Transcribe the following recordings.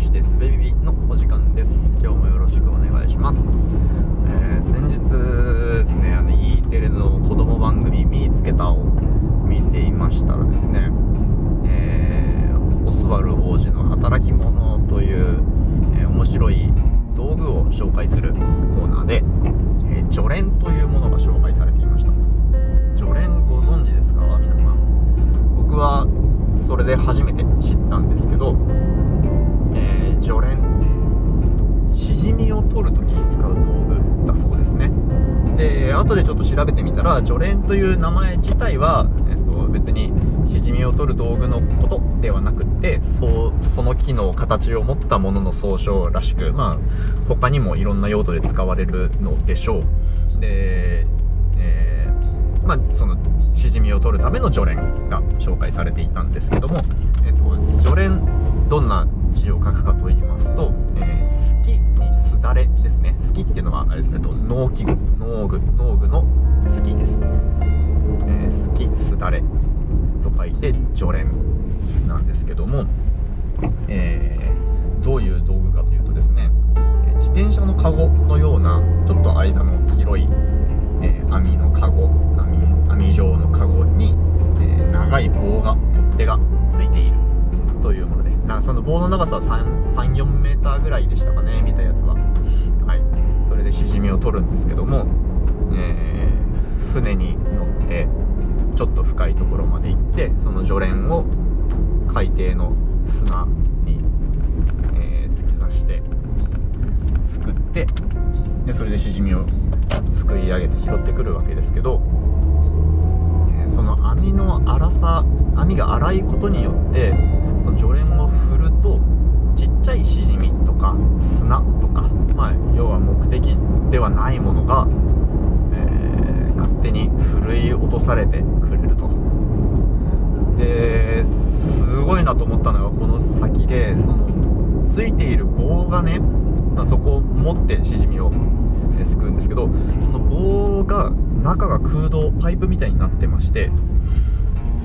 略してすべビビのお時間です。今日もよろしくお願いします、えー、先日ですねあの E テレの子供番組「見つけた」を見ていましたらですね、えー、オスワル王子の働き者という、えー、面白い道具を紹介するコーナーで、えー、序連というものが紹介されていました。序連ご存知ですか？皆さん。僕はそれで初めて知ったんですけど、えー、序連。しじみを取るときに使う道具だそうですね。で後でちょっと調べてみたら序連という名前自体は、えーと、別にしじみを取る道具のことではなくってそうその機能形を持ったものの総称らしくまあ他にもいろんな用途で使われるのでしょう。でまあ、そのしじみを取るための序連が紹介されていたんですけども、えっと、序連どんな字を書くかと言いますと「えー、好き」に「すだれ」ですね「好き」っていうのはあれですねと農機具農具農具の「好き」です、えー、好きすだれと書いて序連なんですけども、えー、どういう道具かというとですね自転車のカゴのようなちょっと間の広い、えー、網のカゴ網状のカゴに、えー、長い棒が取っ手がついている。というものでなその棒の長さは34メーターぐらいでしたかね見たやつは。はい。それでしじみを取るんですけども、えー、船に乗ってちょっと深いところまで行ってその序連を海底の砂に、えー、突き刺してすくってでそれでしじみをすくい上げて拾ってくるわけですけどその網の粗さ網が粗いことによってその除連を振るとちっちゃいしじみとか砂とか、まあ、要は目的ではないものが、えー、勝手にふるい落とされてくれると。ですごいなと思ったのがこの先でそのついている棒がね、まあ、そこを持ってしじみをすくうんですけどその棒が中が空洞パイプみたいになってまして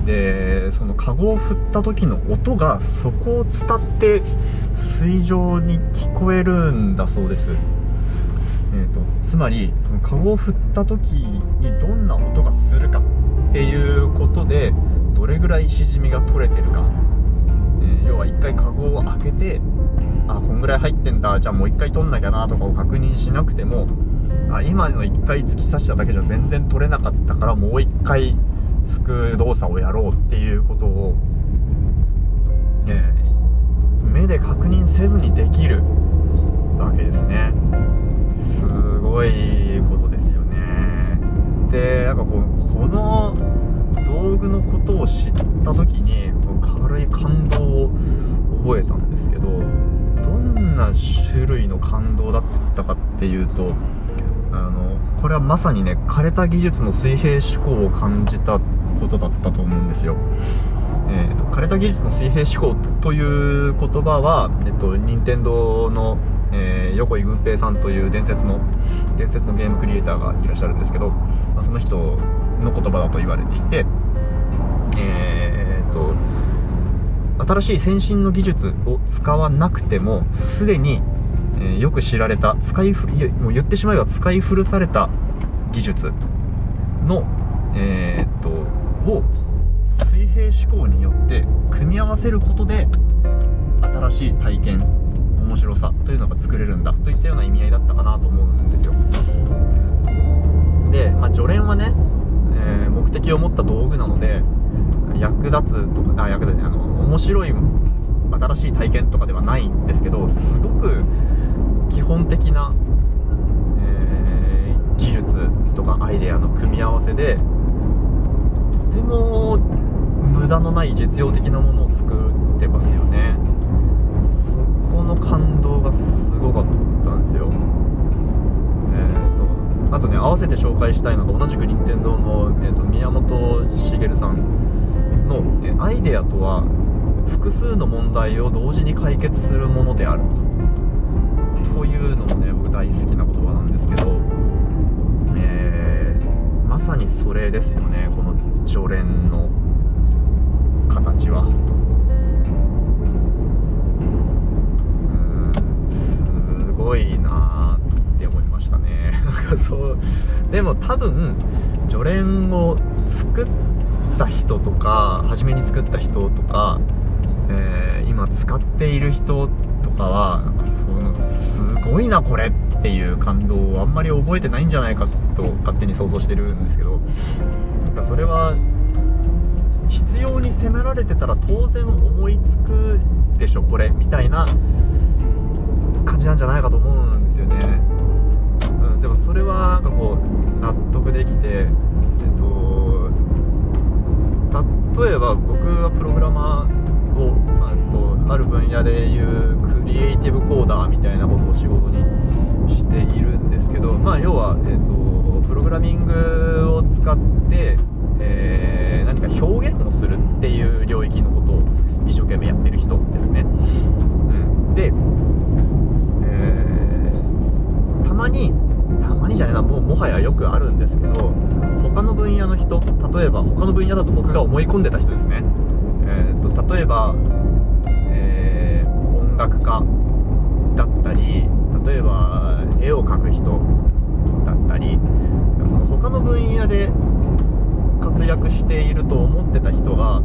でそのカゴを振った時の音がそこを伝って水上に聞こえるんだそうです、えーと、つまりカゴを振った時にどんな音がするかっていうことでどれぐらいしじみが取れてるか、えー、要は1回カゴを開けてあこんぐらい入ってんだ。じゃあもう1回取んなきゃなとかを確認しなくてもあ今の1回突き刺しただけじゃ全然取れなかったからもう1回すく動作をやろうっていうことを、えー、目で確認せずにできるわけですね。すごいことですよね。でなんかこうこの道具のことを知った時な種類の感動だったかっていうとあのこれはまさにね枯れた技術の水平思考を感じたことだったと思うんですよ。えーと、枯れた技術の水平思考という言葉は、えっと、任天堂の、えー、横井軍平さんという伝説の伝説のゲームクリエイターがいらっしゃるんですけど、まあ、その人の言葉だと言われていて、えーと新しい先進の技術を使わなくてもすでにえー、よく知られた使いふもう言ってしまえば使い古された技術の、えー、っとを水平思考によって組み合わせることで新しい体験面白さというのが作れるんだといったような意味合いだったかなと思うんですよ。で、まあ、序連はね、えー、目的を持った道具なので役立つとかあ役立つあの面白い新しい体験とかではないんですけどすごく基本的な、えー、技術とかアイデアの組み合わせでとても無駄のない実用的なものを作ってますよね。そこの感動がすごかったんですよ。えーと、あとね合わせて紹介したいのが同じく任天堂の、えー、と宮本茂さんの、アイデアとは複数の問題を同時に解決するものであると。というのもね僕大好きな言葉なんですけど、えー、まさにそれですよねこの序連の形は。すごいなって思いましたね。なんかそうでも多分助練を作った人とか初めに作った人とか、えー、今使っている人とかはなんかそのすごいなこれっていう感動をあんまり覚えてないんじゃないかと勝手に想像してるんですけどなんかそれは必要に迫られてたら当然思いつくでしょこれみたいな感じなんじゃないかと思うんですよね、うん、でもそれはなんかこう納得できてえっと例えば僕はプログラマーをあとある分野でいうクリエイティブコーダーみたいなことを仕事にしているんですけどまあ要は、えっと、プログラミングを使ってえー、何か表現をするっていう領域のことを人例えば他の分野だと僕が思い込んでた人ですね、えーと、例えば、えー、音楽家だったり例えば絵を描く人だったりその他の分野で活躍していると思ってた人が、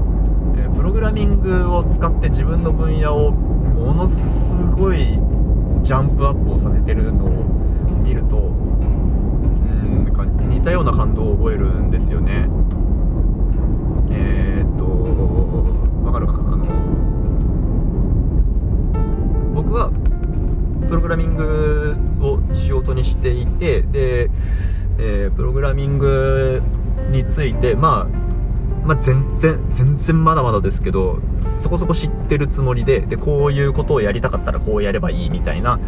えプログラミングを使って自分の分野をものすごいジャンプアップをさせてるのを見るとうんなんか似たような感動を覚えるんですよてで、えー、プログラミングについて、まあ、まあ、全然、全然まだまだですけど、そこそこ知ってるつもりで、で、こういうことをやりたかったらこうやればいいみたいな、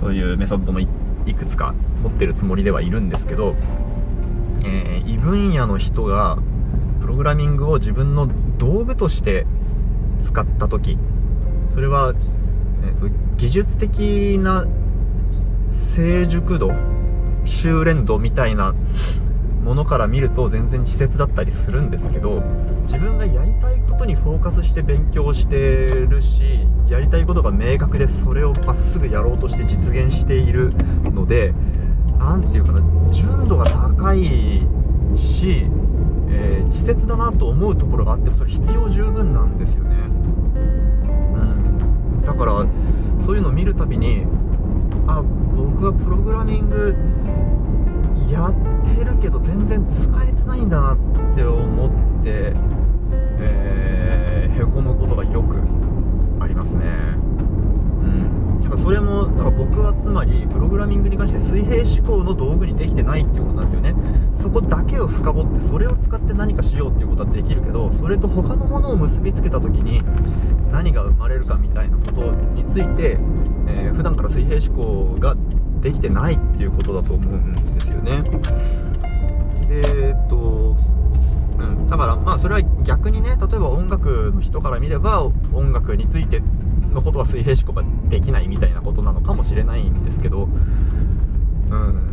そういうメソッドもいくつか持ってるつもりではいるんですけど、えー、異分野の人が、プログラミングを自分の道具として使った時それは、えー、と技術的な成熟度修練度みたいなものから見ると全然稚拙だったりするんですけど自分がやりたいことにフォーカスして勉強してるしやりたいことが明確でそれをまっすぐやろうとして実現しているので何て言うかな純度が高いし、えー、稚拙だなと思うところがあってもそれ必要十分なんですよね、うん、だからそういうのを見るたびにあ僕はプログラミングやってるけど全然使えてないんだなって思って、えー、へこむことがよくありますね。うん。だからそれもなんか僕はつまりプログラミングに関して水平思考の道具にできてないっていうことなんですよね。そこだけを深掘ってそれを使って何かしようっていうことはできるけどそれと他のものを結びつけた時に何が生まれるかみたいなことについて、えー、普段から水平思考ができてないっていうことだと思うんですよね。でえっと、うん、だからまあそれは逆にね例えば音楽の人から見れば音楽についてのことは水平思考ができないみたいなことなのかもしれないんですけどうん。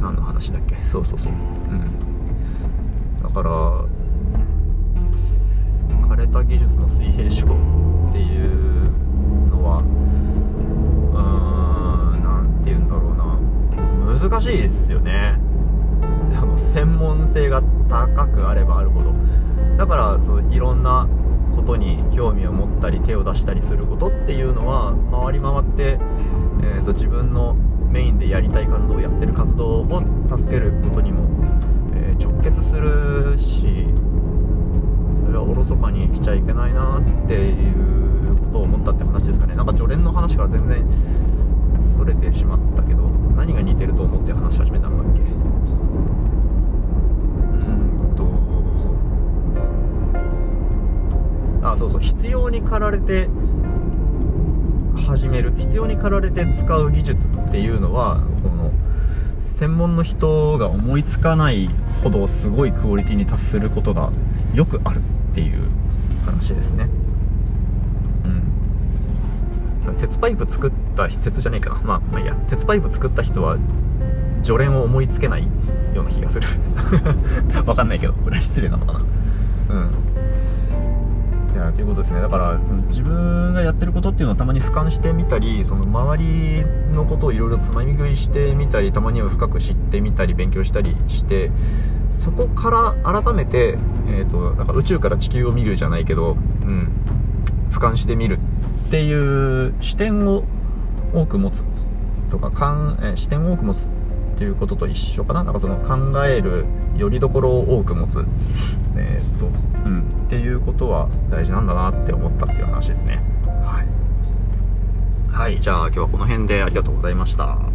何の話だっけ？そうそうそう。うん。だから枯れた技術の水平思考っていうのは言うんだろうな。難しいですよね。専門性が高くあればあるほど。だからそういろんなことに興味を持ったり手を出したりすることっていうのは回り回って、えーと、自分のメインでやりたい活動をやってる活動を助けることにも、えー、直結するしそれはおろそかにしちゃいけないなっていうことを思ったって話ですかね。なんか助練の話から全然それてしまったけど何が似てると思って話し始めたんだっけ？うんとあそうそう必要に駆られて始める必要に駆られて使う技術っていうのはこの専門の人が思いつかないほどすごいクオリティに達することがよくあるっていう話ですね。鉄パイプ作った鉄じゃねえかな。まあまあいいや。鉄パイプ作った人は助練を思いつけないような気がする。わかんないけど。これは失礼なのかな。うん。いやということですね。だからその自分がやってることっていうのをたまに俯瞰してみたりその周りのことをいろいろつまみ食いしてみたりたまには深く知ってみたり勉強したりしてそこから改めて、えーと、なんか宇宙から地球を見るじゃないけど、うん、俯瞰してみるっていう視点を多く持つとかかん、え視点を多く持つっていうことと一緒かな。なんかその考えるよりどころを多く持つ、えーとうん、っていうことは大事なんだなって思ったっていう話ですね。はい、はい、じゃあ今日はこの辺でありがとうございました。